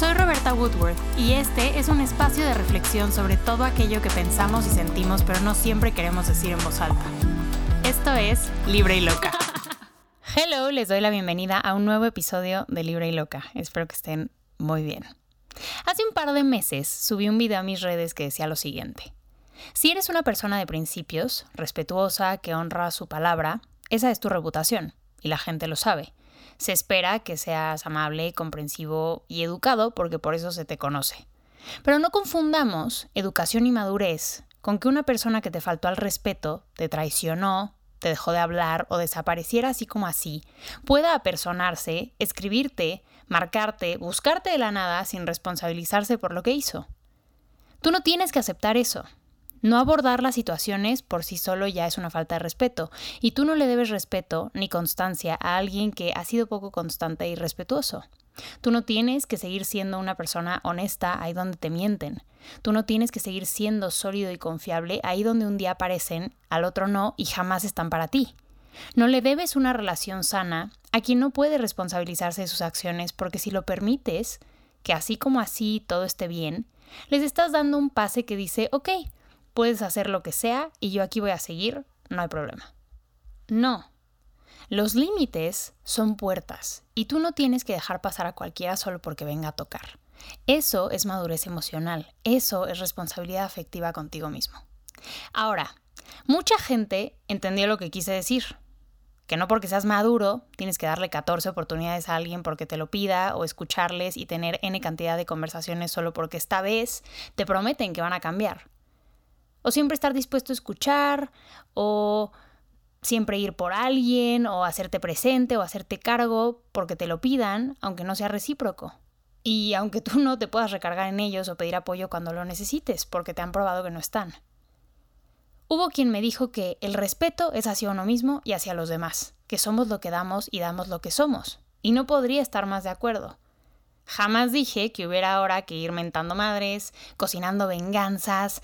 Soy Roberta Woodworth y este es un espacio de reflexión sobre todo aquello que pensamos y sentimos pero no siempre queremos decir en voz alta. Esto es Libre y Loca. Hello, les doy la bienvenida a un nuevo episodio de Libre y Loca. Espero que estén muy bien. Hace un par de meses subí un video a mis redes que decía lo siguiente. Si eres una persona de principios, respetuosa, que honra su palabra, esa es tu reputación, y la gente lo sabe. Se espera que seas amable, comprensivo y educado porque por eso se te conoce. Pero no confundamos educación y madurez con que una persona que te faltó al respeto, te traicionó, te dejó de hablar o desapareciera así como así, pueda apersonarse, escribirte, marcarte, buscarte de la nada sin responsabilizarse por lo que hizo. Tú no tienes que aceptar eso. No abordar las situaciones por sí solo ya es una falta de respeto, y tú no le debes respeto ni constancia a alguien que ha sido poco constante y respetuoso. Tú no tienes que seguir siendo una persona honesta ahí donde te mienten. Tú no tienes que seguir siendo sólido y confiable ahí donde un día aparecen, al otro no y jamás están para ti. No le debes una relación sana a quien no puede responsabilizarse de sus acciones porque si lo permites, que así como así todo esté bien, les estás dando un pase que dice, ok, puedes hacer lo que sea y yo aquí voy a seguir, no hay problema. No. Los límites son puertas y tú no tienes que dejar pasar a cualquiera solo porque venga a tocar. Eso es madurez emocional, eso es responsabilidad afectiva contigo mismo. Ahora, mucha gente entendió lo que quise decir, que no porque seas maduro tienes que darle 14 oportunidades a alguien porque te lo pida o escucharles y tener n cantidad de conversaciones solo porque esta vez te prometen que van a cambiar. O siempre estar dispuesto a escuchar, o siempre ir por alguien, o hacerte presente, o hacerte cargo porque te lo pidan, aunque no sea recíproco. Y aunque tú no te puedas recargar en ellos o pedir apoyo cuando lo necesites, porque te han probado que no están. Hubo quien me dijo que el respeto es hacia uno mismo y hacia los demás, que somos lo que damos y damos lo que somos. Y no podría estar más de acuerdo. Jamás dije que hubiera ahora que ir mentando madres, cocinando venganzas,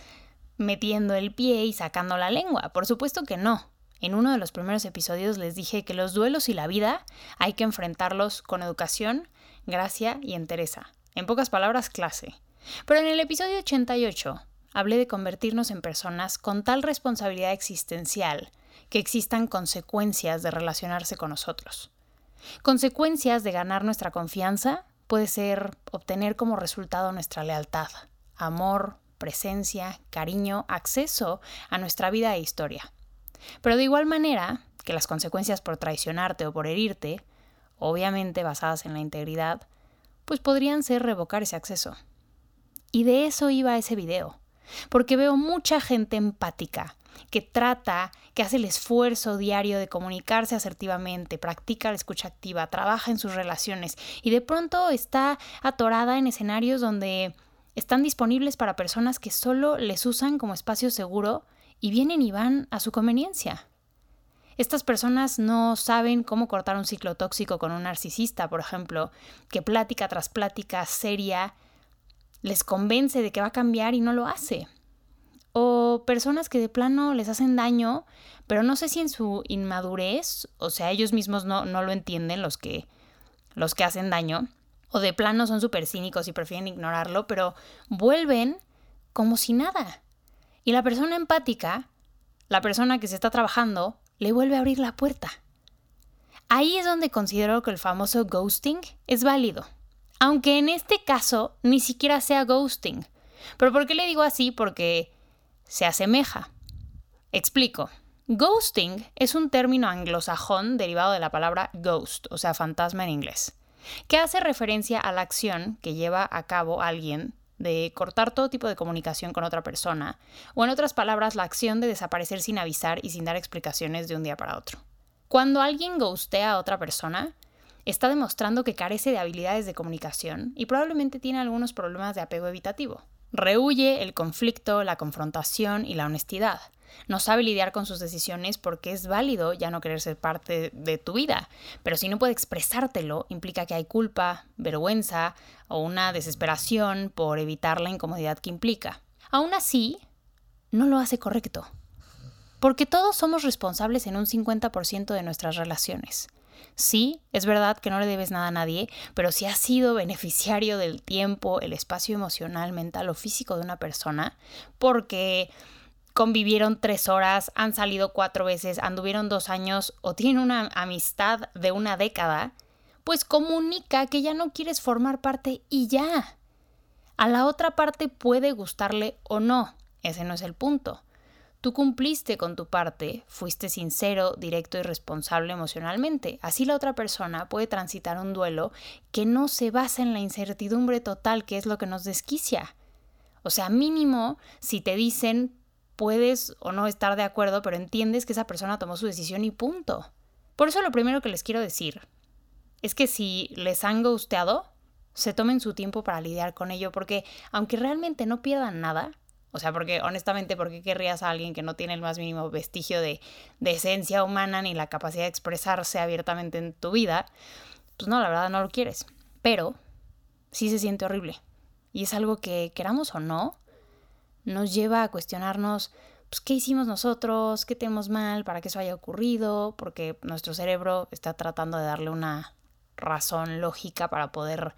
metiendo el pie y sacando la lengua. Por supuesto que no. En uno de los primeros episodios les dije que los duelos y la vida hay que enfrentarlos con educación, gracia y entereza. En pocas palabras, clase. Pero en el episodio 88 hablé de convertirnos en personas con tal responsabilidad existencial que existan consecuencias de relacionarse con nosotros. Consecuencias de ganar nuestra confianza puede ser obtener como resultado nuestra lealtad, amor, presencia, cariño, acceso a nuestra vida e historia. Pero de igual manera que las consecuencias por traicionarte o por herirte, obviamente basadas en la integridad, pues podrían ser revocar ese acceso. Y de eso iba ese video, porque veo mucha gente empática que trata, que hace el esfuerzo diario de comunicarse asertivamente, practica la escucha activa, trabaja en sus relaciones y de pronto está atorada en escenarios donde están disponibles para personas que solo les usan como espacio seguro y vienen y van a su conveniencia. Estas personas no saben cómo cortar un ciclo tóxico con un narcisista, por ejemplo, que plática tras plática seria les convence de que va a cambiar y no lo hace. O personas que de plano les hacen daño, pero no sé si en su inmadurez, o sea, ellos mismos no, lo entienden, los que, los que hacen daño, o de plano son súper cínicos y prefieren ignorarlo, pero vuelven como si nada. Y la persona empática, la persona que se está trabajando, le vuelve a abrir la puerta. Ahí es donde considero que el famoso ghosting es válido. Aunque en este caso ni siquiera sea ghosting. ¿Pero por qué le digo así? Porque se asemeja. Explico. Ghosting es un término anglosajón derivado de la palabra ghost, o sea, fantasma en inglés que hace referencia a la acción que lleva a cabo alguien de cortar todo tipo de comunicación con otra persona, o en otras palabras, la acción de desaparecer sin avisar y sin dar explicaciones de un día para otro. Cuando alguien ghostea a otra persona, está demostrando que carece de habilidades de comunicación y probablemente tiene algunos problemas de apego evitativo. Rehuye el conflicto, la confrontación y la honestidad. No sabe lidiar con sus decisiones porque es válido ya no querer ser parte de tu vida, pero si no puede expresártelo, implica que hay culpa, vergüenza o una desesperación por evitar la incomodidad que implica. Aún así, no lo hace correcto. Porque todos somos responsables en un 50% de nuestras relaciones. Sí, es verdad que no le debes nada a nadie, pero si has sido beneficiario del tiempo, el espacio emocional, mental o físico de una persona, porque convivieron tres horas, han salido cuatro veces, anduvieron dos años o tienen una amistad de una década, pues comunica que ya no quieres formar parte y ya. A la otra parte puede gustarle o no, ese no es el punto. Tú cumpliste con tu parte, fuiste sincero, directo y responsable emocionalmente. Así la otra persona puede transitar un duelo que no se basa en la incertidumbre total, que es lo que nos desquicia. O sea, mínimo, si te dicen puedes o no estar de acuerdo, pero entiendes que esa persona tomó su decisión y punto. Por eso lo primero que les quiero decir es que si les han gusteado, se tomen su tiempo para lidiar con ello, porque aunque realmente no pierdan nada, o sea, porque honestamente, ¿por qué querrías a alguien que no tiene el más mínimo vestigio de, esencia humana ni la capacidad de expresarse abiertamente en tu vida? Pues no, la verdad no lo quieres. Pero sí se siente horrible. Y es algo que, queramos o no, nos lleva a cuestionarnos pues, qué hicimos nosotros, qué tenemos mal para que eso haya ocurrido, porque nuestro cerebro está tratando de darle una razón lógica para poder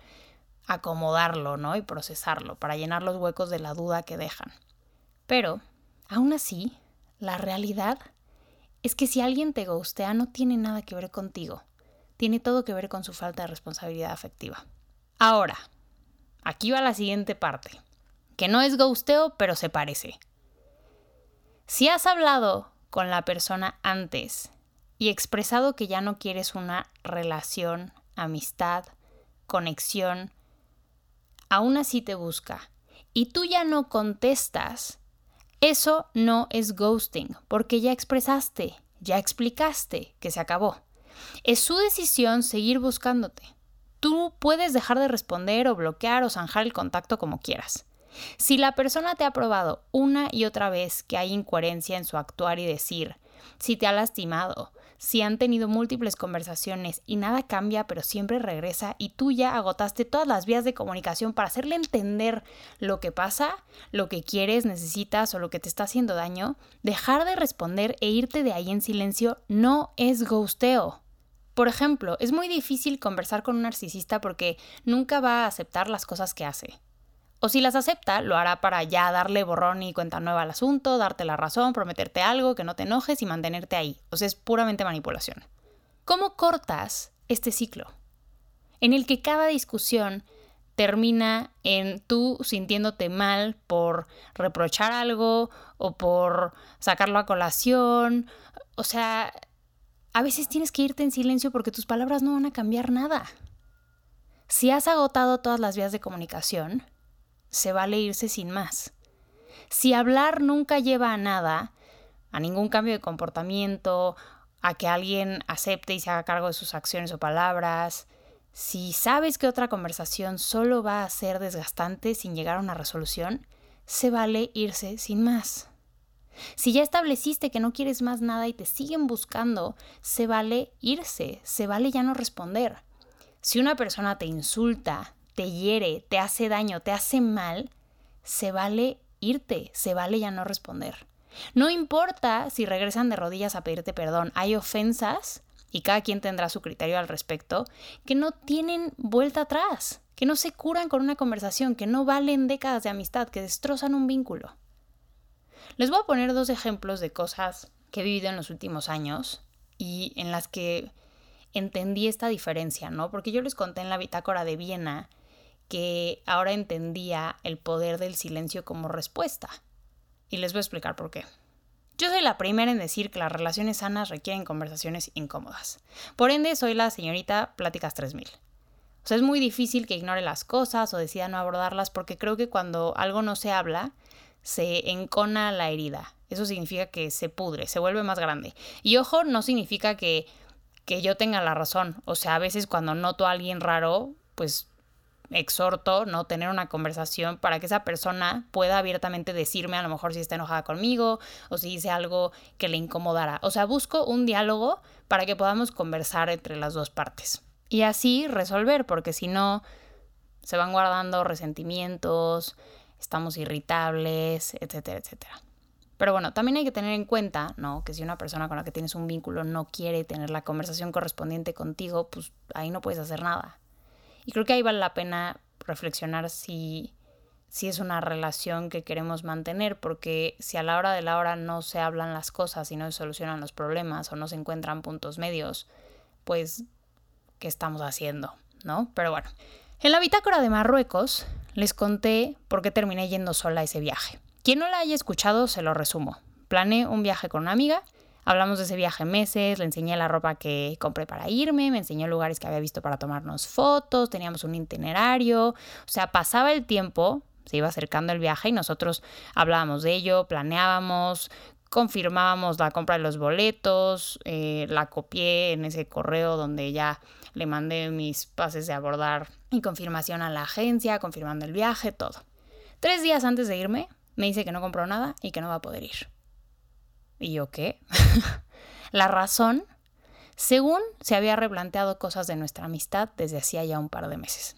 acomodarlo, ¿no? Y procesarlo, para llenar los huecos de la duda que dejan. Pero, aún así, la realidad es que si alguien te gustea no tiene nada que ver contigo, tiene todo que ver con su falta de responsabilidad afectiva. Ahora, aquí va la siguiente parte, que no es ghosteo, pero se parece. Si has hablado con la persona antes y expresado que ya no quieres una relación, amistad, conexión, aún así te busca y tú ya no contestas, eso no es ghosting, porque ya expresaste, ya explicaste que se acabó. Es su decisión seguir buscándote. Tú puedes dejar de responder o bloquear o zanjar el contacto como quieras. Si la persona te ha probado una y otra vez que hay incoherencia en su actuar y decir, si te ha lastimado, si han tenido múltiples conversaciones y nada cambia pero siempre regresa y tú ya agotaste todas las vías de comunicación para hacerle entender lo que pasa, lo que quieres, necesitas o lo que te está haciendo daño, dejar de responder e irte de ahí en silencio no es ghosteo. Por ejemplo, es muy difícil conversar con un narcisista porque nunca va a aceptar las cosas que hace. O si las acepta, lo hará para ya darle borrón y cuenta nueva al asunto, darte la razón, prometerte algo, que no te enojes y mantenerte ahí. O sea, es puramente manipulación. ¿Cómo cortas este ciclo? En el que cada discusión termina en tú sintiéndote mal por reprochar algo o por sacarlo a colación. O sea, a veces tienes que irte en silencio porque tus palabras no van a cambiar nada. Si has agotado todas las vías de comunicación, se vale irse sin más. Si hablar nunca lleva a nada, a ningún cambio de comportamiento, a que alguien acepte y se haga cargo de sus acciones o palabras, si sabes que otra conversación solo va a ser desgastante sin llegar a una resolución, se vale irse sin más. Si ya estableciste que no quieres más nada y te siguen buscando, se vale irse, se vale ya no responder. Si una persona te insulta, te hiere, te hace daño, te hace mal, se vale irte, se vale ya no responder. No importa si regresan de rodillas a pedirte perdón, hay ofensas, y cada quien tendrá su criterio al respecto, que no tienen vuelta atrás, que no se curan con una conversación, que no valen décadas de amistad, que destrozan un vínculo. Les voy a poner dos ejemplos de cosas que he vivido en los últimos años y en las que entendí esta diferencia, ¿no? Porque yo les conté en la bitácora de Viena que ahora entendía el poder del silencio como respuesta. Y les voy a explicar por qué. Yo soy la primera en decir que las relaciones sanas requieren conversaciones incómodas. Por ende, soy la señorita Pláticas 3000. O sea, es muy difícil que ignore las cosas o decida no abordarlas porque creo que cuando algo no se habla, se encona la herida. Eso significa que se pudre, se vuelve más grande. Y ojo, no significa que, que yo tenga la razón. O sea, a veces cuando noto a alguien raro, pues exhorto, ¿no? Tener una conversación para que esa persona pueda abiertamente decirme a lo mejor si está enojada conmigo o si dice algo que le incomodara. O sea, busco un diálogo para que podamos conversar entre las dos partes. Y así resolver, porque si no, se van guardando resentimientos, estamos irritables, etcétera, etcétera. Pero bueno, también hay que tener en cuenta, ¿no? Que si una persona con la que tienes un vínculo no quiere tener la conversación correspondiente contigo, pues ahí no puedes hacer nada. Y creo que ahí vale la pena reflexionar si, si es una relación que queremos mantener, porque si a la hora de la hora no se hablan las cosas y no se solucionan los problemas o no se encuentran puntos medios, pues, ¿qué estamos haciendo? ¿No? Pero bueno, en la bitácora de Marruecos les conté por qué terminé yendo sola a ese viaje. Quien no la haya escuchado, se lo resumo. Planeé un viaje con una amiga, hablamos de ese viaje meses, le enseñé la ropa que compré para irme, me enseñó lugares que había visto para tomarnos fotos, teníamos un itinerario, o sea, pasaba el tiempo, se iba acercando el viaje y nosotros hablábamos de ello, planeábamos, confirmábamos la compra de los boletos, eh, la copié en ese correo donde ya le mandé mis pases de abordar y confirmación a la agencia, confirmando el viaje, todo. Tres días antes de irme, me dice que no compró nada y que no va a poder ir. ¿Y yo qué? la razón, según se había replanteado cosas de nuestra amistad desde hacía ya un par de meses.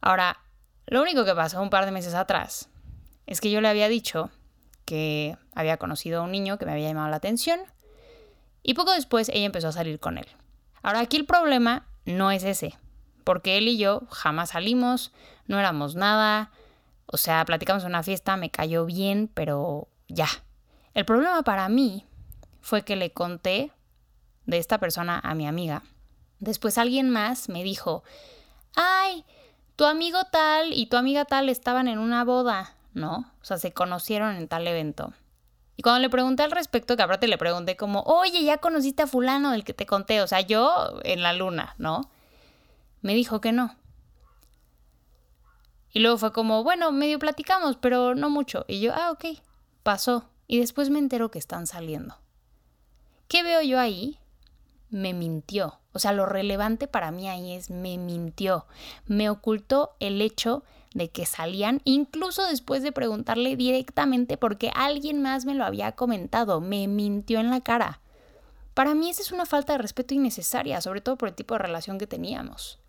Ahora, lo único que pasó un par de meses atrás es que yo le había dicho que había conocido a un niño que me había llamado la atención y poco después ella empezó a salir con él. Ahora aquí el problema no es ese, porque él y yo jamás salimos, no éramos nada, o sea, platicamos en una fiesta, me cayó bien, pero ya. El problema para mí fue que le conté de esta persona a mi amiga. Después alguien más me dijo, ay, tu amigo tal y tu amiga tal estaban en una boda, ¿no? O sea, se conocieron en tal evento. Y cuando le pregunté al respecto, que aparte le pregunté como, oye, ya conociste a fulano del que te conté, o sea, yo en la luna, ¿no? Me dijo que no. Y luego fue como, bueno, medio platicamos, pero no mucho. Y yo, ah, ok, pasó. Y después me entero que están saliendo. ¿Qué veo yo ahí? Me mintió. O sea, lo relevante para mí ahí es me mintió. Me ocultó el hecho de que salían, incluso después de preguntarle directamente porque alguien más me lo había comentado, me mintió en la cara. Para mí esa es una falta de respeto innecesaria, sobre todo por el tipo de relación que teníamos.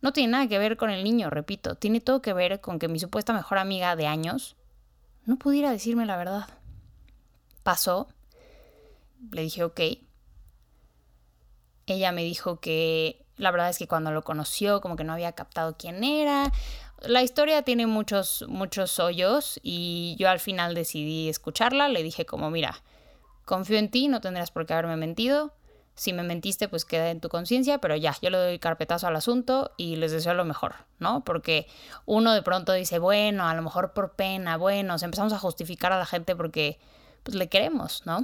No tiene nada que ver con el niño, repito, tiene todo que ver con que mi supuesta mejor amiga de años no pudiera decirme la verdad. Pasó, le dije ok. Ella me dijo que la verdad es que cuando lo conoció como que no había captado quién era, la historia tiene muchos, muchos hoyos y yo al final decidí escucharla. Le dije como, mira, confío en ti, no tendrás por qué haberme mentido. Si me mentiste, pues queda en tu conciencia, pero ya, yo le doy carpetazo al asunto y les deseo lo mejor, ¿no? Porque uno de pronto dice, bueno, a lo mejor por pena, bueno, empezamos a justificar a la gente porque pues le queremos, ¿no?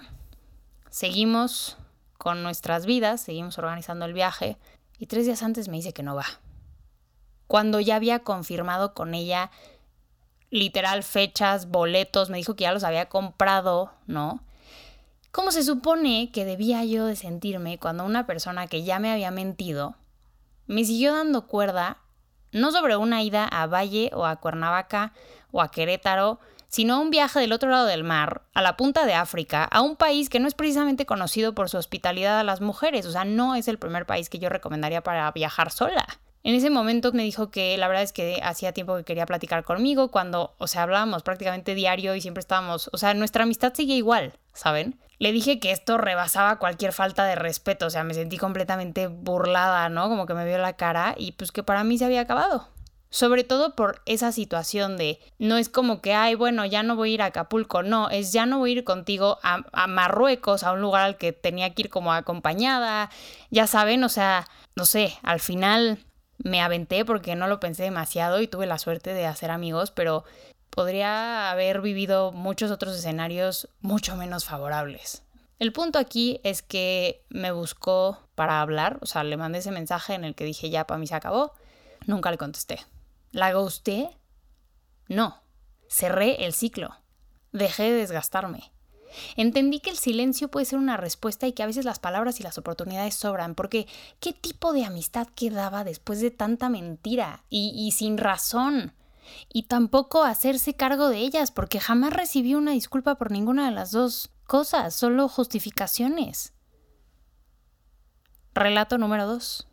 Seguimos con nuestras vidas, seguimos organizando el viaje y tres días antes me dice que no va cuando ya había confirmado con ella literal fechas, boletos, me dijo que ya los había comprado, ¿no? ¿Cómo se supone que debía yo de sentirme cuando una persona que ya me había mentido me siguió dando cuerda, no sobre una ida a Valle o a Cuernavaca o a Querétaro, sino un viaje del otro lado del mar, a la punta de África, a un país que no es precisamente conocido por su hospitalidad a las mujeres, o sea, no es el primer país que yo recomendaría para viajar sola. En ese momento me dijo que la verdad es que hacía tiempo que quería platicar conmigo, cuando, o sea, hablábamos prácticamente diario y siempre estábamos, o sea, nuestra amistad sigue igual, ¿saben? Le dije que esto rebasaba cualquier falta de respeto, o sea, me sentí completamente burlada, ¿no? Como que me vio la cara y pues que para mí se había acabado. Sobre todo por esa situación de no es como que, ay, bueno, ya no voy a ir a Acapulco, no, es ya no voy a ir contigo a, a Marruecos, a un lugar al que tenía que ir como acompañada, ya saben, o sea, no sé, al final me aventé porque no lo pensé demasiado y tuve la suerte de hacer amigos, pero podría haber vivido muchos otros escenarios mucho menos favorables. El punto aquí es que me buscó para hablar, o sea, le mandé ese mensaje en el que dije ya para mí se acabó, nunca le contesté. ¿La ghosté? No, cerré el ciclo, dejé de desgastarme. Entendí que el silencio puede ser una respuesta y que a veces las palabras y las oportunidades sobran, porque ¿qué tipo de amistad quedaba después de tanta mentira y, y sin razón? Y tampoco hacerse cargo de ellas, porque jamás recibí una disculpa por ninguna de las dos cosas, solo justificaciones. Relato número 2.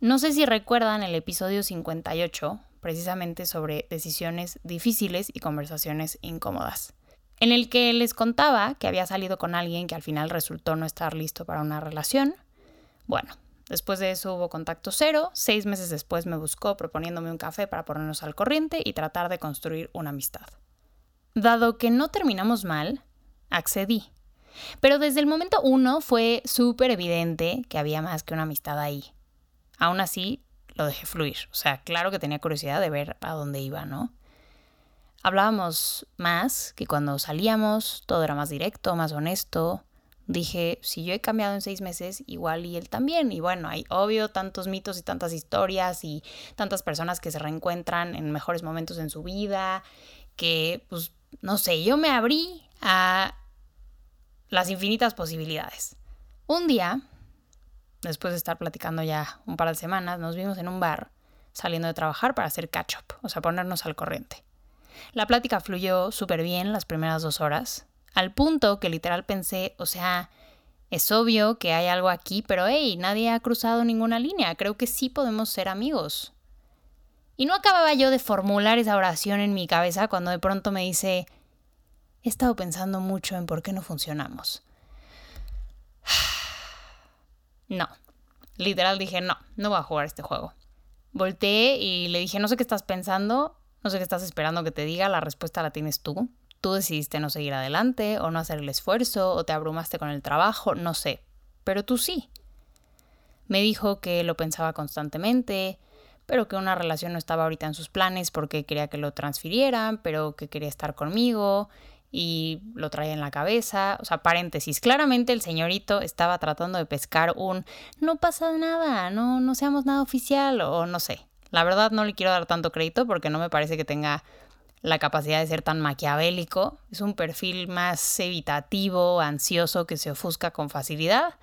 No sé si recuerdan el episodio 58, precisamente sobre decisiones difíciles y conversaciones incómodas. en el que les contaba que había salido con alguien que al final resultó no estar listo para una relación. Bueno, después de eso hubo contacto cero, seis meses después me buscó proponiéndome un café para ponernos al corriente y tratar de construir una amistad. Dado que no terminamos mal, accedí. Pero desde el momento uno fue súper evidente que había más que una amistad ahí. Aún así, lo dejé fluir. O sea, claro que tenía curiosidad de ver a dónde iba, ¿no? Hablábamos más que cuando salíamos, todo era más directo, más honesto. Dije, si yo he cambiado en seis meses, igual y él también. Y bueno, hay obvio tantos mitos y tantas historias y tantas personas que se reencuentran en mejores momentos en su vida, que, pues, no sé, yo me abrí a las infinitas posibilidades. Un día, después de estar platicando ya un par de semanas, nos vimos en un bar saliendo de trabajar para hacer catch-up, o sea, ponernos al corriente. La plática fluyó súper bien las primeras dos horas, al punto que literal pensé, o sea, es obvio que hay algo aquí, pero hey, nadie ha cruzado ninguna línea, creo que sí podemos ser amigos. Y no acababa yo de formular esa oración en mi cabeza cuando de pronto me dice, he estado pensando mucho en por qué no funcionamos. No, literal dije, no, no voy a jugar este juego. Volteé y le dije, no sé qué estás pensando, no sé qué estás esperando que te diga, la respuesta la tienes tú. Tú decidiste no seguir adelante o no hacer el esfuerzo o te abrumaste con el trabajo, no sé, pero tú sí. Me dijo que lo pensaba constantemente, pero que una relación no estaba ahorita en sus planes porque quería que lo transfirieran, pero que quería estar conmigo y lo traía en la cabeza. O sea, paréntesis, claramente el señorito estaba tratando de pescar un no pasa nada, no, no seamos nada oficial o no sé. La verdad no le quiero dar tanto crédito porque no me parece que tenga la capacidad de ser tan maquiavélico. Es un perfil más evitativo, ansioso, que se ofusca con facilidad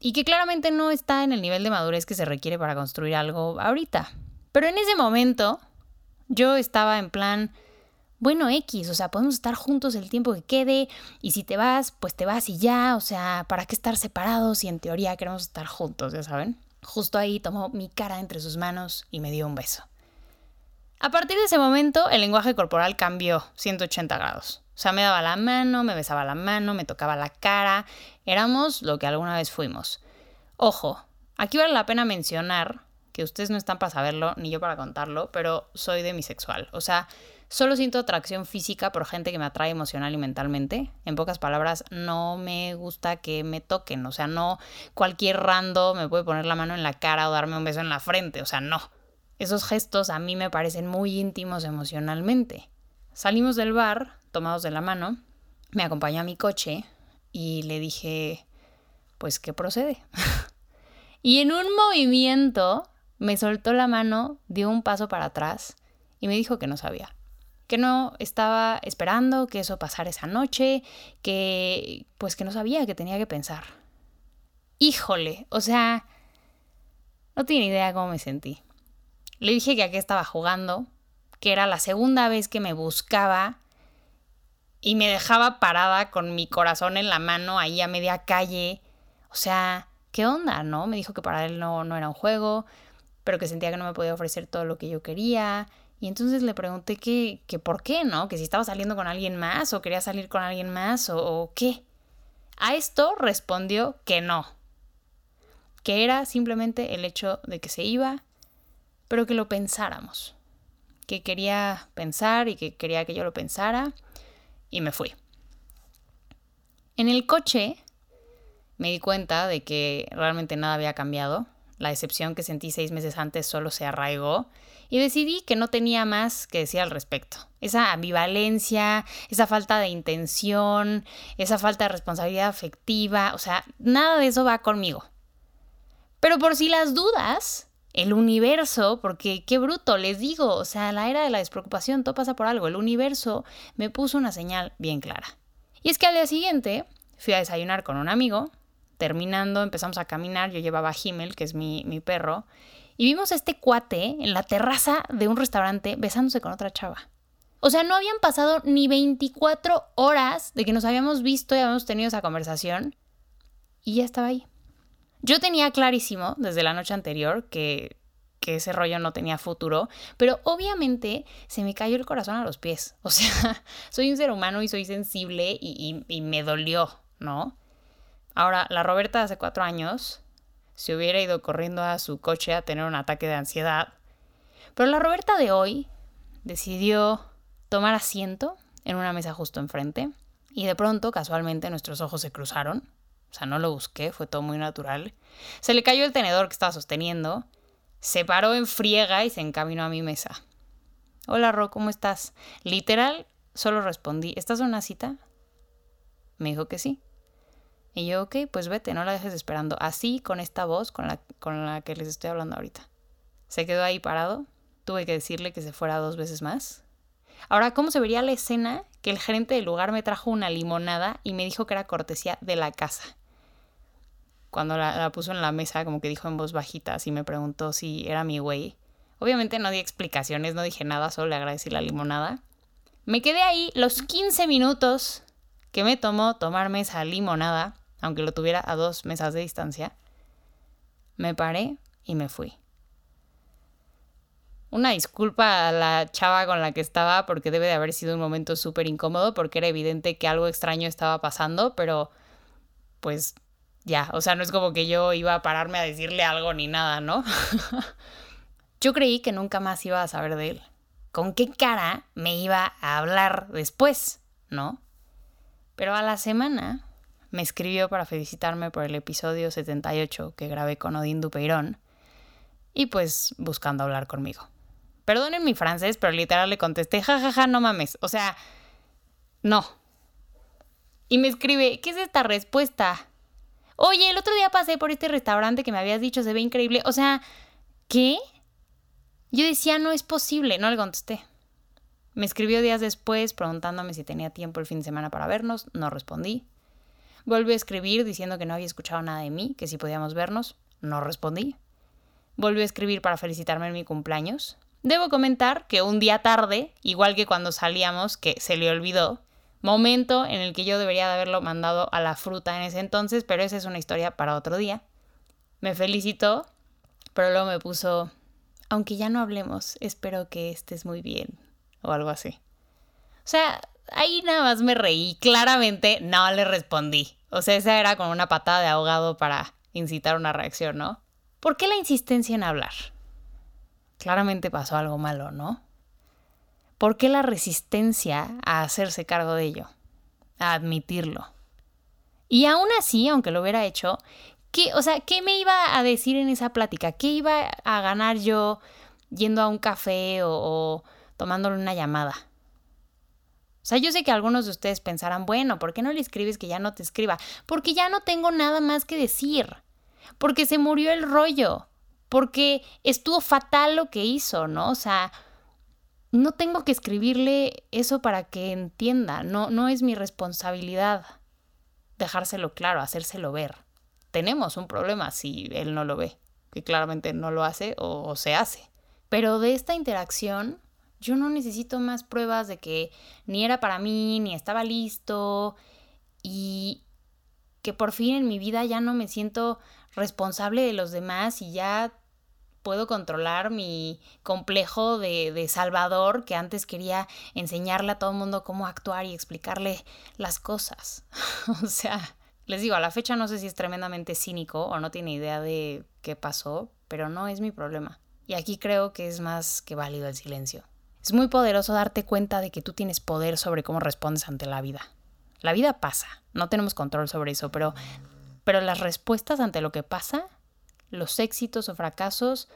y que claramente no está en el nivel de madurez que se requiere para construir algo ahorita. Pero en ese momento yo estaba en plan, bueno, X, o sea, podemos estar juntos el tiempo que quede y si te vas, pues te vas y ya, o sea, ¿para qué estar separados si en teoría queremos estar juntos, ya saben? Justo ahí tomó mi cara entre sus manos y me dio un beso. A partir de ese momento, el lenguaje corporal cambió 180 grados. O sea, me daba la mano, me besaba la mano, me tocaba la cara. Éramos lo que alguna vez fuimos. Ojo, aquí vale la pena mencionar que ustedes no están para saberlo, ni yo para contarlo, pero soy demisexual. O sea, Solo siento atracción física por gente que me atrae emocional y mentalmente. En pocas palabras, no me gusta que me toquen. O sea, no cualquier rando me puede poner la mano en la cara o darme un beso en la frente. O sea, no. Esos gestos a mí me parecen muy íntimos emocionalmente. Salimos del bar, tomados de la mano. Me acompañó a mi coche y le dije, pues, ¿qué procede? y en un movimiento me soltó la mano, dio un paso para atrás y me dijo que no sabía que no estaba esperando que eso pasara esa noche, que pues que no sabía que tenía que pensar. Híjole, o sea, no tiene idea cómo me sentí. Le dije que aquí estaba jugando, que era la segunda vez que me buscaba y me dejaba parada con mi corazón en la mano ahí a media calle. O sea, ¿qué onda, no? Me dijo que para él no, no era un juego, pero que sentía que no me podía ofrecer todo lo que yo quería, y entonces le pregunté que, que por qué, ¿no? Que si estaba saliendo con alguien más o quería salir con alguien más o, o qué. A esto respondió que no. Que era simplemente el hecho de que se iba, pero que lo pensáramos. Que quería pensar y que quería que yo lo pensara y me fui. En el coche me di cuenta de que realmente nada había cambiado. La decepción que sentí seis meses antes solo se arraigó y decidí que no tenía más que decir al respecto. Esa ambivalencia, esa falta de intención, esa falta de responsabilidad afectiva, o sea, nada de eso va conmigo. Pero por si las dudas, el universo, porque qué bruto, les digo, o sea, la era de la despreocupación, todo pasa por algo, el universo me puso una señal bien clara. Y es que al día siguiente fui a desayunar con un amigo, terminando empezamos a caminar, yo llevaba a Himmel, que es mi, mi perro, y vimos a este cuate en la terraza de un restaurante besándose con otra chava. O sea, no habían pasado ni 24 horas de que nos habíamos visto y habíamos tenido esa conversación y ya estaba ahí. Yo tenía clarísimo desde la noche anterior que que ese rollo no tenía futuro, pero obviamente se me cayó el corazón a los pies. O sea, soy un ser humano y soy sensible y, y, me dolió, ¿no? Ahora, la Roberta hace cuatro años se hubiera ido corriendo a su coche a tener un ataque de ansiedad, pero la Roberta de hoy decidió tomar asiento en una mesa justo enfrente y de pronto, casualmente, nuestros ojos se cruzaron. O sea, no lo busqué, fue todo muy natural. Se le cayó el tenedor que estaba sosteniendo se paró en friega y se encaminó a mi mesa. Hola, Ro, ¿cómo estás? Literal, solo respondí, ¿estás en una cita? Me dijo que sí. Y yo, ok, pues vete, no la dejes esperando. Así, con esta voz con la, con la que les estoy hablando ahorita. Se quedó ahí parado. Tuve que decirle que se fuera dos veces más. Ahora, ¿cómo se vería la escena que el gerente del lugar me trajo una limonada y me dijo que era cortesía de la casa? Cuando la, puso en la mesa, como que dijo en voz bajita, así me preguntó si era mi güey. Obviamente no di explicaciones, no dije nada, solo le agradecí la limonada. Me quedé ahí los 15 minutos que me tomó tomarme esa limonada, aunque lo tuviera a dos mesas de distancia. Me paré y me fui. Una disculpa a la chava con la que estaba porque debe de haber sido un momento súper incómodo porque era evidente que algo extraño estaba pasando, pero pues ya, o sea, no es como que yo iba a pararme a decirle algo ni nada, ¿no? yo creí que nunca más iba a saber de él. ¿Con qué cara me iba a hablar después, no? Pero a la semana me escribió para felicitarme por el episodio 78 que grabé con Odín Dupeirón y pues buscando hablar conmigo. Perdonen mi francés, pero literal le contesté, jajaja, ja, ja, no mames. O sea, no. Y me escribe, ¿qué es esta respuesta? Oye, el otro día pasé por este restaurante que me habías dicho, se ve increíble. O sea, ¿qué? Yo decía, no es posible, no le contesté. Me escribió días después preguntándome si tenía tiempo el fin de semana para vernos, no respondí. Volvió a escribir diciendo que no había escuchado nada de mí, que si podíamos vernos, no respondí. Volvió a escribir para felicitarme en mi cumpleaños. Debo comentar que un día tarde, igual que cuando salíamos, que se le olvidó, momento en el que yo debería de haberlo mandado a la fruta en ese entonces, pero esa es una historia para otro día. Me felicitó, pero luego me puso, aunque ya no hablemos, espero que estés muy bien, o algo así. O sea, ahí nada más me reí, claramente no le respondí. O sea, esa era como una patada de ahogado para incitar una reacción, ¿no? ¿Por qué la insistencia en hablar? Claramente pasó algo malo, ¿no? ¿Por qué la resistencia a hacerse cargo de ello? A admitirlo. Y aún así, aunque lo hubiera hecho, ¿qué, o sea, ¿qué me iba a decir en esa plática? ¿Qué iba a ganar yo yendo a un café o, o tomándole una llamada? O sea, yo sé que algunos de ustedes pensarán, bueno, ¿por qué no le escribes que ya no te escriba? Porque ya no tengo nada más que decir. Porque se murió el rollo. Porque estuvo fatal lo que hizo, ¿no? O sea, no tengo que escribirle eso para que entienda, no, no es mi responsabilidad dejárselo claro, hacérselo ver. Tenemos un problema si él no lo ve, que claramente no lo hace o, se hace. Pero de esta interacción yo no necesito más pruebas de que ni era para mí, ni estaba listo y que por fin en mi vida ya no me siento responsable de los demás y ya puedo controlar mi complejo de, Salvador que antes quería enseñarle a todo el mundo cómo actuar y explicarle las cosas. o sea, les digo, a la fecha no sé si es tremendamente cínico o no tiene idea de qué pasó, pero no es mi problema. Y aquí creo que es más que válido el silencio. Es muy poderoso darte cuenta de que tú tienes poder sobre cómo respondes ante la vida. La vida pasa, no tenemos control sobre eso, pero, pero las respuestas ante lo que pasa los éxitos o fracasos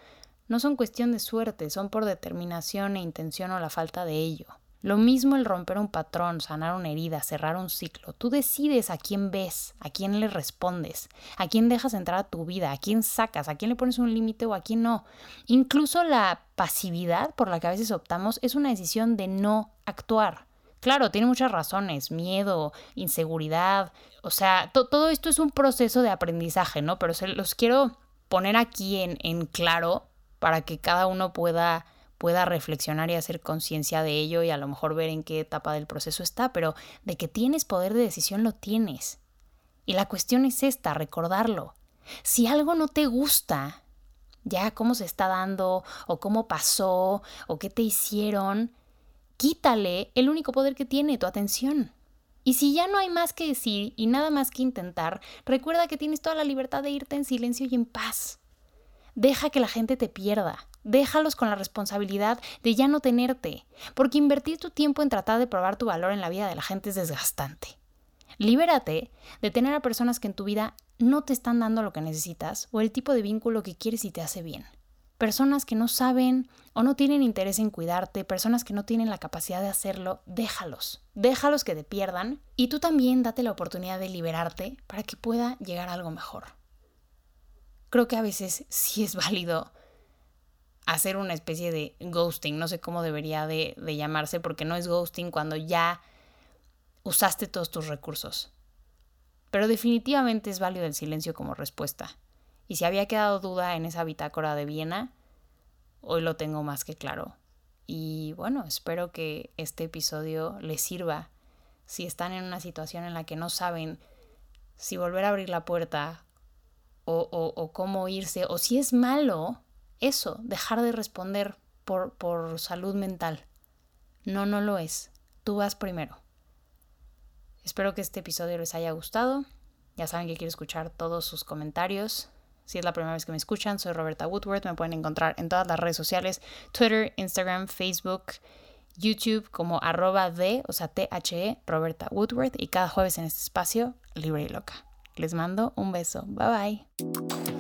no son cuestión de suerte, son por determinación e intención o la falta de ello. Lo mismo el romper un patrón, sanar una herida, cerrar un ciclo. Tú decides a quién ves, a quién le respondes, a quién dejas entrar a tu vida, a quién sacas, a quién le pones un límite o a quién no. Incluso la pasividad por la que a veces optamos es una decisión de no actuar. Claro, tiene muchas razones, miedo, inseguridad, o sea, todo esto es un proceso de aprendizaje, ¿no? Pero se los quiero poner aquí en, en claro para que cada uno pueda pueda reflexionar y hacer conciencia de ello y a lo mejor ver en qué etapa del proceso está, pero de que tienes poder de decisión lo tienes. Y la cuestión es esta, recordarlo. Si algo no te gusta, ya cómo se está dando o cómo pasó o qué te hicieron, quítale el único poder que tiene, tu atención. Y si ya no hay más que decir y nada más que intentar, recuerda que tienes toda la libertad de irte en silencio y en paz. Deja que la gente te pierda. Déjalos con la responsabilidad de ya no tenerte, porque invertir tu tiempo en tratar de probar tu valor en la vida de la gente es desgastante. Libérate de tener a personas que en tu vida no te están dando lo que necesitas o el tipo de vínculo que quieres y te hace bien personas que no saben o no tienen interés en cuidarte, personas que no tienen la capacidad de hacerlo, déjalos, déjalos que te pierdan y tú también date la oportunidad de liberarte para que pueda llegar a algo mejor. Creo que a veces sí es válido hacer una especie de ghosting, no sé cómo debería de, de llamarse porque no es ghosting cuando ya usaste todos tus recursos. Pero definitivamente es válido el silencio como respuesta. Y si había quedado duda en esa bitácora de Viena, hoy lo tengo más que claro. Y bueno, espero que este episodio les sirva si están en una situación en la que no saben si volver a abrir la puerta o, o, cómo irse, o si es malo eso, dejar de responder por, por salud mental. No, no lo es. Tú vas primero. Espero que este episodio les haya gustado. Ya saben que quiero escuchar todos sus comentarios. Si es la primera vez que me escuchan, soy Roberta Woodworth. Me pueden encontrar en todas las redes sociales, Twitter, Instagram, Facebook, YouTube como arroba de, o sea, T-H-E, Roberta Woodworth. Y cada jueves en este espacio, libre y loca. Les mando un beso. Bye bye.